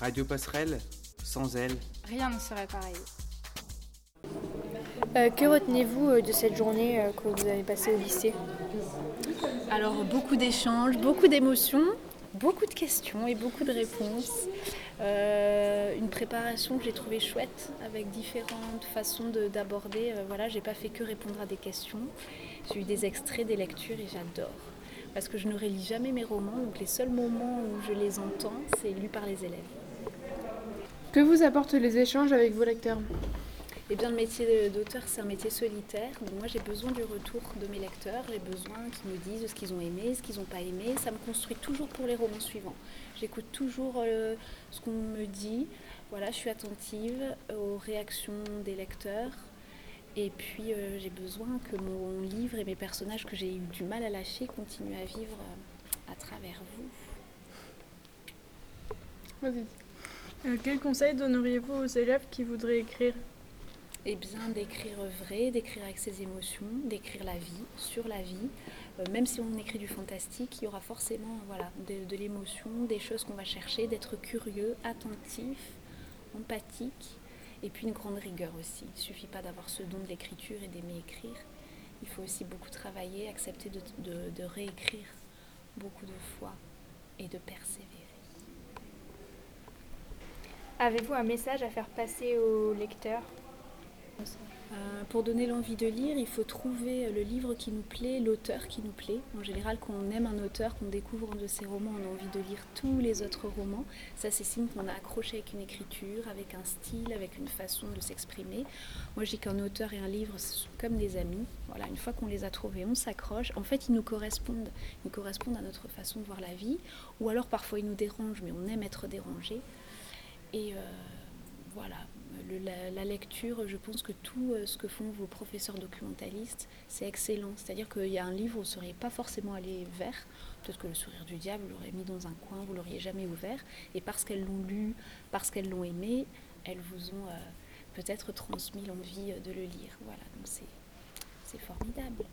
Radio Passerelle, sans elle, rien ne serait pareil. Euh, que retenez-vous euh, de cette journée euh, que vous avez passée au lycée? Alors beaucoup d'échanges, beaucoup d'émotions, beaucoup de questions et beaucoup de réponses. une préparation que j'ai trouvée chouette avec différentes façons d'aborder. voilà, j'ai pas fait que répondre à des questions. J'ai eu des extraits, des lectures et j'adore. Parce que je ne relis jamais mes romans, donc les seuls moments où je les entends, c'est lu par les élèves. Que vous apportent les échanges avec vos lecteurs? Eh bien, le métier d'auteur, c'est un métier solitaire. moi, j'ai besoin du retour de mes lecteurs. J'ai besoin qu'ils me disent ce qu'ils ont aimé, ce qu'ils n'ont pas aimé. Ça me construit toujours pour les romans suivants. J'écoute toujours euh, ce qu'on me dit. Voilà, je suis attentive aux réactions des lecteurs. Et puis, euh, j'ai besoin que mon livre et mes personnages que j'ai eu du mal à lâcher continuent à vivre euh, à travers vous. Vas-y. Quel conseil donneriez-vous aux élèves qui voudraient écrire? Eh bien, d'écrire vrai, d'écrire avec ses émotions, d'écrire la vie, sur la vie. Euh, même si on écrit du fantastique, il y aura forcément voilà, de, l'émotion, des choses qu'on va chercher, d'être curieux, attentif, empathique, et puis une grande rigueur aussi. Il ne suffit pas d'avoir ce don de l'écriture et d'aimer écrire. Il faut aussi beaucoup travailler, accepter de réécrire beaucoup de fois et de persévérer. Avez-vous un message à faire passer aux lecteurs euh, pour donner l'envie de lire, il faut trouver le livre qui nous plaît, l'auteur qui nous plaît. En général, quand on aime un auteur, qu'on découvre un de ses romans, on a envie de lire tous les autres romans. Ça, c'est signe qu'on a accroché avec une écriture, avec un style, avec une façon de s'exprimer. Moi, je dis qu'un auteur et un livre sont comme des amis. Voilà, une fois qu'on les a trouvés, on s'accroche. En fait, ils nous correspondent. Ils correspondent à notre façon de voir la vie. Ou alors, parfois, ils nous dérangent, mais on aime être dérangé. Et euh, voilà, la, lecture, je pense que tout euh, ce que font vos professeurs documentalistes, c'est excellent. C'est-à-dire qu'il y a un livre où vous ne seriez pas forcément allé vers. Peut-être que le sourire du diable, vous l'aurez mis dans un coin, vous l'auriez jamais ouvert. Et parce qu'elles l'ont lu, parce qu'elles l'ont aimé, elles vous ont euh, peut-être transmis l'envie de le lire. Voilà, donc c'est formidable.